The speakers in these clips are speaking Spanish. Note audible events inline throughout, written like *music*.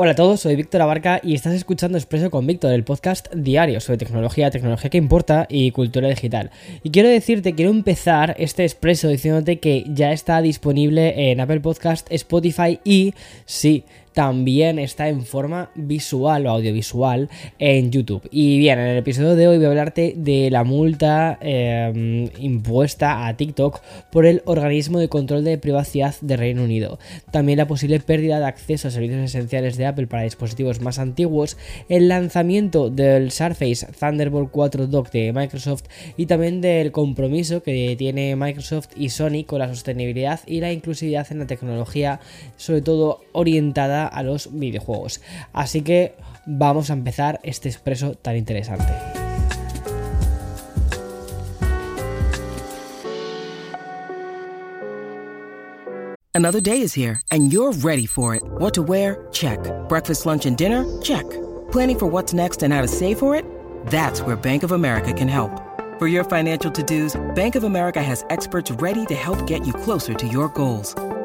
Hola a todos, soy Víctor Abarca y estás escuchando Expreso con Víctor, el podcast diario sobre tecnología, tecnología que importa y cultura digital. Y quiero decirte, quiero empezar este expreso diciéndote que ya está disponible en Apple Podcast, Spotify y sí, también está en forma visual o audiovisual en YouTube. Y bien, en el episodio de hoy voy a hablarte de la multa em, impuesta a TikTok por el organismo de control de privacidad de Reino Unido. También la posible pérdida de acceso a servicios esenciales de Apple para dispositivos más antiguos, el lanzamiento del Surface Thunderbolt 4 Dock de Microsoft y también del compromiso que tiene Microsoft y Sony con la sostenibilidad y la inclusividad en la tecnología, sobre todo orientada a los videojuegos. Así que vamos a empezar este expreso tan interesante. Another day is here and you're ready for it. What to wear? Check. Breakfast, lunch, and dinner? Check. Planning for what's next and how to save for it? That's where Bank of America can help. For your financial to-dos, Bank of America has experts ready to help get you closer to your goals.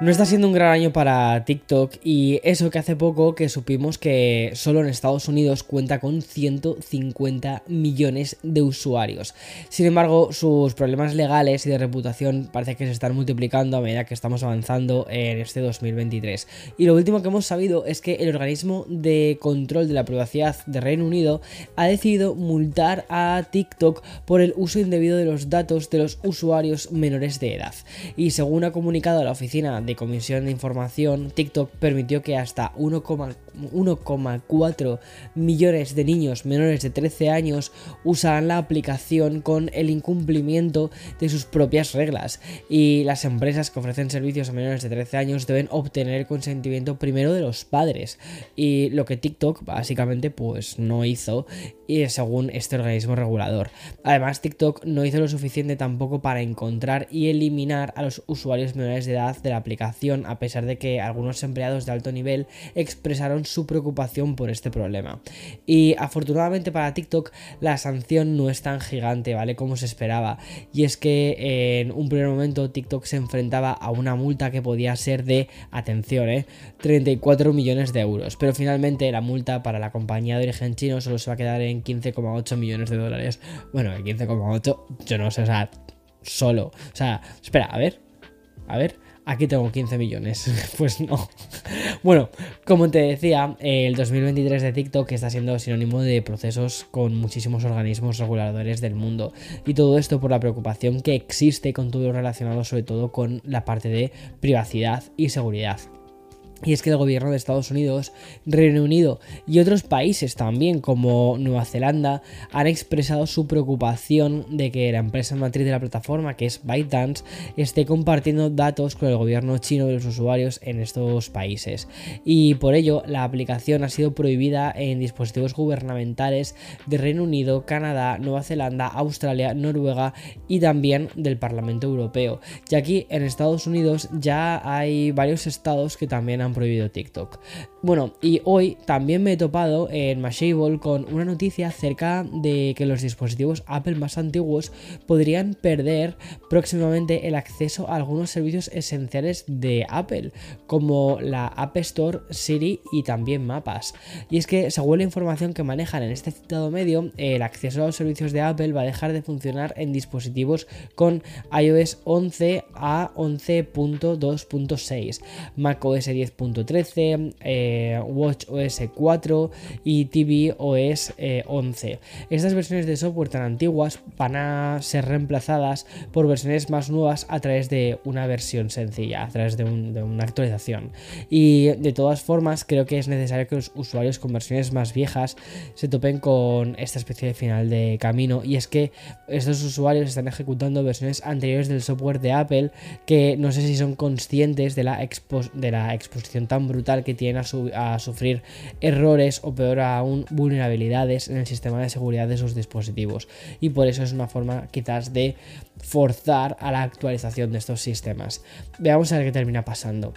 No está siendo un gran año para TikTok y eso que hace poco que supimos que solo en Estados Unidos cuenta con 150 millones de usuarios. Sin embargo, sus problemas legales y de reputación parece que se están multiplicando a medida que estamos avanzando en este 2023. Y lo último que hemos sabido es que el organismo de control de la privacidad de Reino Unido ha decidido multar a TikTok por el uso indebido de los datos de los usuarios menores de edad. Y según ha comunicado la oficina de Comisión de Información, TikTok permitió que hasta 1,4 millones de niños menores de 13 años usaran la aplicación con el incumplimiento de sus propias reglas. Y las empresas que ofrecen servicios a menores de 13 años deben obtener el consentimiento primero de los padres. Y lo que TikTok básicamente pues no hizo y según este organismo regulador. Además, TikTok no hizo lo suficiente tampoco para encontrar y eliminar a los usuarios menores de edad de la aplicación a pesar de que algunos empleados de alto nivel expresaron su preocupación por este problema. Y afortunadamente para TikTok la sanción no es tan gigante, ¿vale? Como se esperaba. Y es que en un primer momento TikTok se enfrentaba a una multa que podía ser de, atención, ¿eh? 34 millones de euros. Pero finalmente la multa para la compañía de origen chino solo se va a quedar en 15,8 millones de dólares. Bueno, el 15,8 yo no sé, o sea, solo. O sea, espera, a ver. A ver aquí tengo 15 millones. *laughs* pues no. bueno, como te decía, el 2023 de TikTok está siendo sinónimo de procesos con muchísimos organismos reguladores del mundo. Y todo esto por la preocupación que existe con todo lo relacionado sobre todo con la parte de privacidad y seguridad. Y es que el gobierno de Estados Unidos, Reino Unido y otros países también como Nueva Zelanda han expresado su preocupación de que la empresa matriz de la plataforma, que es ByteDance, esté compartiendo datos con el gobierno chino de los usuarios en estos países. Y por ello la aplicación ha sido prohibida en dispositivos gubernamentales de Reino Unido, Canadá, Nueva Zelanda, Australia, Noruega y también del Parlamento Europeo. Y aquí en Estados Unidos ya hay varios estados que también han prohibido TikTok. Bueno, y hoy también me he topado en Mashable con una noticia acerca de que los dispositivos Apple más antiguos podrían perder próximamente el acceso a algunos servicios esenciales de Apple, como la App Store, Siri y también mapas. Y es que, según la información que manejan en este citado medio, el acceso a los servicios de Apple va a dejar de funcionar en dispositivos con iOS 11 a 11.2.6, macOS 10 10.13, eh, Watch OS 4 y TV OS 11. Estas versiones de software tan antiguas van a ser reemplazadas por versiones más nuevas a través de una versión sencilla, a través de, una actualización. Y de todas formas, creo que es necesario que los usuarios con versiones más viejas se topen con esta especie de final de camino. Y es que estos usuarios están ejecutando versiones anteriores del software de Apple que no sé si son conscientes de la, de la exposición tan brutal que tienen a, a sufrir errores o peor aún vulnerabilidades en el sistema de seguridad de sus dispositivos. Y por eso es una forma quizás de forzar a la actualización de estos sistemas. Veamos a ver qué termina pasando.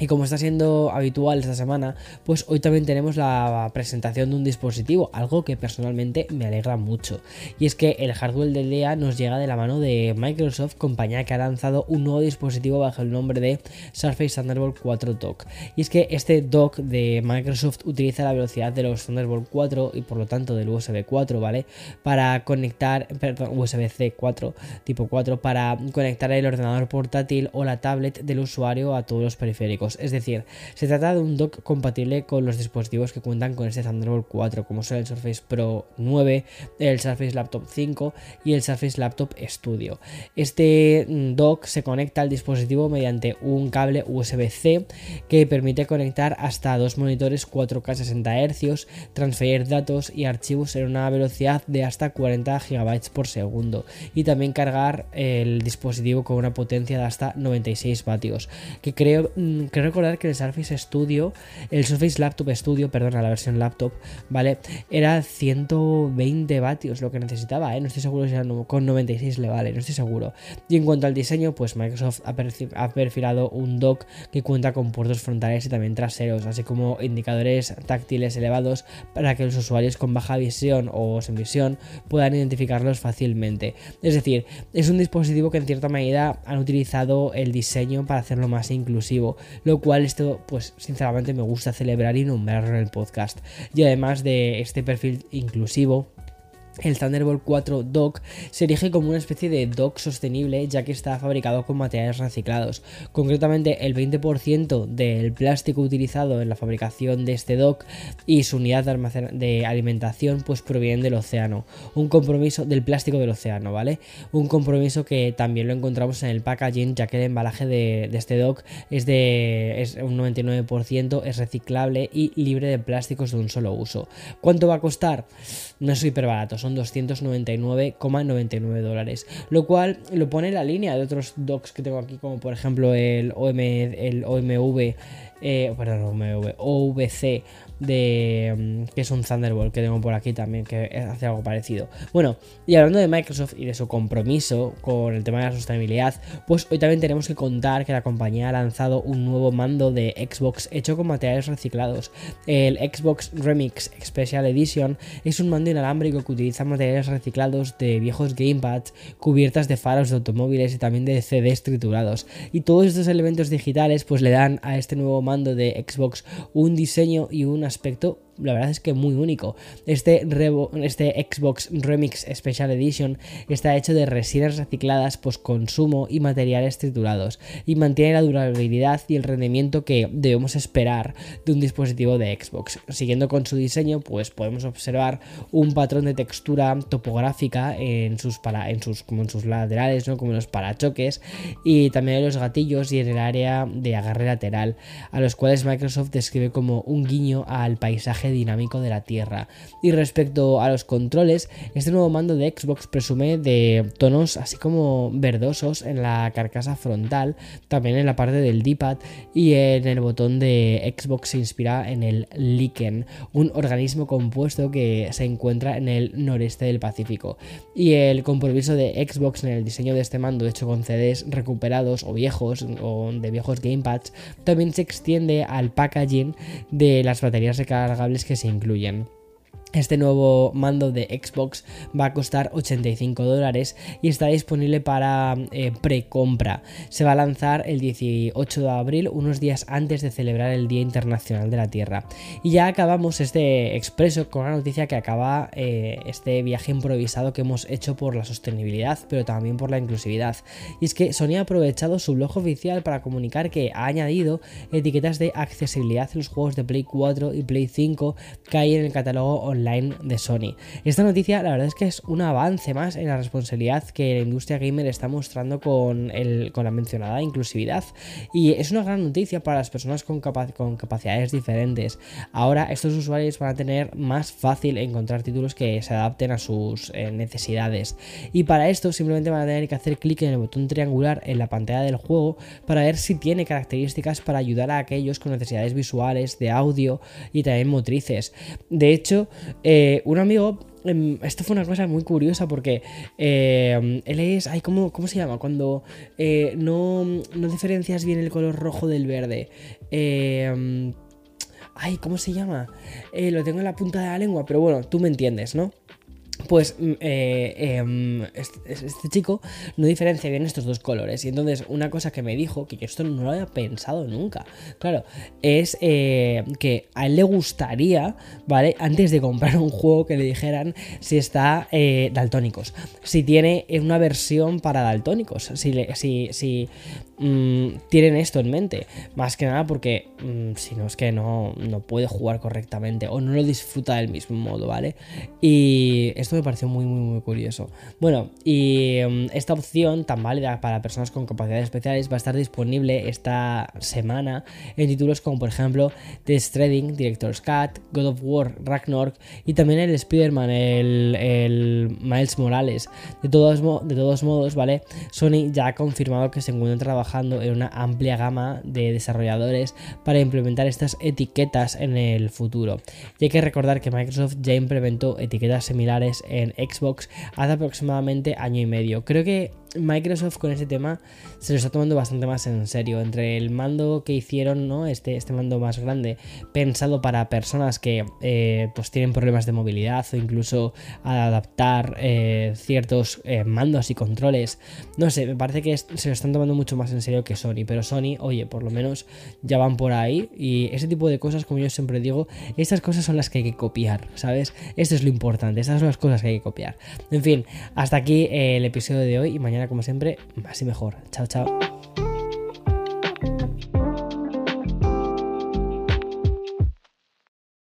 Y como está siendo habitual esta semana, pues hoy también tenemos la presentación de un dispositivo, algo que personalmente me alegra mucho. Y es que el hardware del día nos llega de la mano de Microsoft, compañía que ha lanzado un nuevo dispositivo bajo el nombre de Surface Thunderbolt 4 Dock. Y es que este dock de Microsoft utiliza la velocidad de los Thunderbolt 4 y por lo tanto del USB 4, ¿vale? Para conectar, perdón, USB-C 4, tipo 4, para conectar el ordenador portátil o la tablet del usuario a todos los periféricos. Es decir, se trata de un dock compatible con los dispositivos que cuentan con este Thunderbolt 4, como son el Surface Pro 9, el Surface Laptop 5 y el Surface Laptop Studio. Este mm, dock se conecta al dispositivo mediante un cable USB-C que permite conectar hasta dos monitores 4K 60 Hz, transferir datos y archivos en una velocidad de hasta 40 GB por segundo y también cargar el dispositivo con una potencia de hasta 96 vatios, que creo, mm, recordar que el Surface Studio, el Surface Laptop Studio, perdona, la versión laptop, ¿vale? Era 120 vatios lo que necesitaba, ¿eh? No estoy seguro si era con 96 le vale, no estoy seguro. Y en cuanto al diseño, pues Microsoft ha perfilado un dock que cuenta con puertos frontales y también traseros, así como indicadores táctiles elevados para que los usuarios con baja visión o sin visión puedan identificarlos fácilmente. Es decir, es un dispositivo que en cierta medida han utilizado el diseño para hacerlo más inclusivo, lo cual esto pues sinceramente me gusta celebrar y nombrarlo en el podcast. Y además de este perfil inclusivo, el Thunderbolt 4 Dock se erige como una especie de dock sostenible ya que está fabricado con materiales reciclados. Concretamente el 20% del plástico utilizado en la fabricación de este dock y su unidad de, alimentación pues provienen del océano. Un compromiso del plástico del océano, ¿vale? Un compromiso que también lo encontramos en el packaging ya que el embalaje de, este dock es de un 99% es reciclable y libre de plásticos de un solo uso. ¿Cuánto va a costar? No es súper barato, son 299,99 dólares, lo cual lo pone en la línea de otros docs que tengo aquí, como por ejemplo el, OM, el OMV, eh, perdón, OMV, OVC de mm, que es un Thunderbolt que tengo por aquí también que hace algo parecido. Bueno, y hablando de Microsoft y de su compromiso con el tema de la sostenibilidad, pues hoy también tenemos que contar que la compañía ha lanzado un nuevo mando de Xbox hecho con materiales reciclados. El Xbox Remix Special Edition es un mando inalámbrico que utiliza materiales reciclados de viejos gamepads, cubiertas de faros de automóviles y también de CDs triturados. Y todos estos elementos digitales pues le dan a este nuevo mando de Xbox un diseño y una aspecto la verdad es que muy único. Este, este Xbox Remix Special Edition está hecho de resinas recicladas post-consumo y materiales triturados y mantiene la durabilidad y el rendimiento que debemos esperar de un dispositivo de Xbox. Siguiendo con su diseño, pues podemos observar un patrón de textura topográfica en sus, en sus, como en sus laterales, ¿no? como en los parachoques y también en los gatillos y en el área de agarre lateral, a los cuales Microsoft describe como un guiño al paisaje dinámico de la Tierra. Y respecto a los controles, este nuevo mando de Xbox presume de tonos así como verdosos en la carcasa frontal, también en la parte del D-pad y en el botón de Xbox se inspira en el Lichen, un organismo compuesto que se encuentra en el noreste del Pacífico. Y el compromiso de Xbox en el diseño de este mando hecho con CDs recuperados o viejos o de viejos gamepads también se extiende al packaging de las baterías recargables que se incluyen. Este nuevo mando de Xbox va a costar 85 dólares y está disponible para eh, precompra. Se va a lanzar el 18 de abril, unos días antes de celebrar el Día Internacional de la Tierra. Y ya acabamos este expreso con una noticia que acaba eh, este viaje improvisado que hemos hecho por la sostenibilidad, pero también por la inclusividad. Y es que Sony ha aprovechado su blog oficial para comunicar que ha añadido etiquetas de accesibilidad en los juegos de Play 4 y Play 5 que hay en el catálogo online de Sony. Esta noticia la verdad es que es un avance más en la responsabilidad que la industria gamer está mostrando con, el, con la mencionada inclusividad y es una gran noticia para las personas con, con capacidades diferentes. Ahora estos usuarios van a tener más fácil encontrar títulos que se adapten a sus eh, necesidades y para esto simplemente van a tener que hacer clic en el botón triangular en la pantalla del juego para ver si tiene características para ayudar a aquellos con necesidades visuales, de audio y también motrices. De hecho, eh, un amigo em, esto fue una cosa muy curiosa porque eh, él es. Ay, ¿cómo, ¿cómo, se llama? Cuando eh, no, no, diferencias bien el color rojo del verde. ay, ¿cómo se llama? lo tengo en la punta de la lengua, pero bueno, tú me entiendes, ¿no? Pues mm, eh, em, este, chico no diferencia bien estos dos colores. Y entonces una cosa que me dijo, que esto no lo había pensado nunca, claro, es eh, que a él le gustaría, ¿vale? Antes de comprar un juego que le dijeran si está eh, daltónicos, si tiene una versión para daltónicos, si, si, si mm, tienen esto en mente. Más que nada porque mm, si no es que no, no puede jugar correctamente o no lo disfruta del mismo modo, ¿vale? Y esto me pareció muy, muy, muy curioso. Bueno, y em, esta opción tan válida para personas con capacidades especiales va a estar disponible esta semana en títulos como, por ejemplo, The Stranding, Director's Cut, God of War, Ragnarok y también el Spider-Man, el, Miles Morales. De todos, de todos modos, ¿vale? Sony ya ha confirmado que se encuentra trabajando en una amplia gama de desarrolladores para implementar estas etiquetas en el futuro. Y hay que recordar que Microsoft ya implementó etiquetas similares en Xbox hace aproximadamente año y medio. Creo que Microsoft con ese tema se lo está tomando bastante más en serio. Entre el mando que hicieron, ¿no? Este, este mando más grande, pensado para personas que eh, pues tienen problemas de movilidad o incluso adaptar eh, ciertos eh, mandos y controles. No sé, me parece que se lo están tomando mucho más en serio que Sony. Pero Sony, oye, por lo menos ya van por ahí. Y ese tipo de cosas, como yo siempre digo, estas cosas son las que hay que copiar, ¿sabes? Esto es lo importante, estas son las cosas que hay que copiar. En fin, hasta aquí el episodio de hoy y como siempre, más y mejor. Chao, chao.